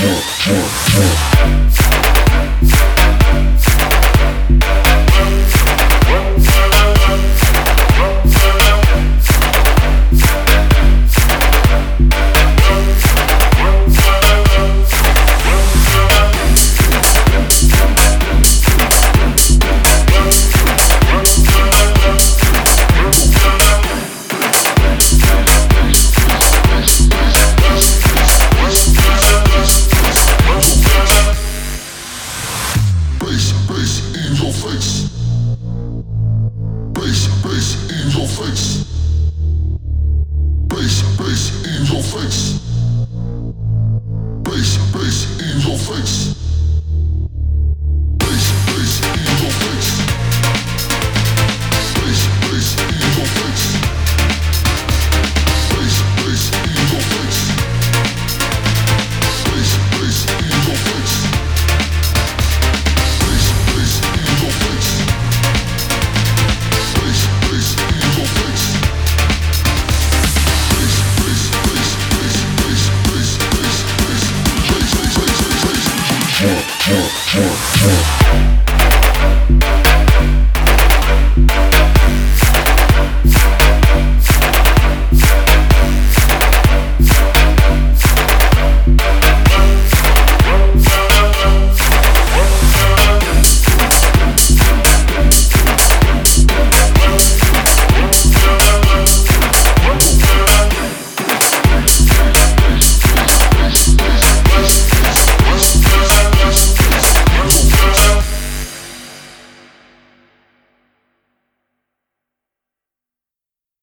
Yeah, yeah, yeah. your face. Bass, bass in your face. Bass, bass in your face. Bass, bass in your face. more, more, more, more.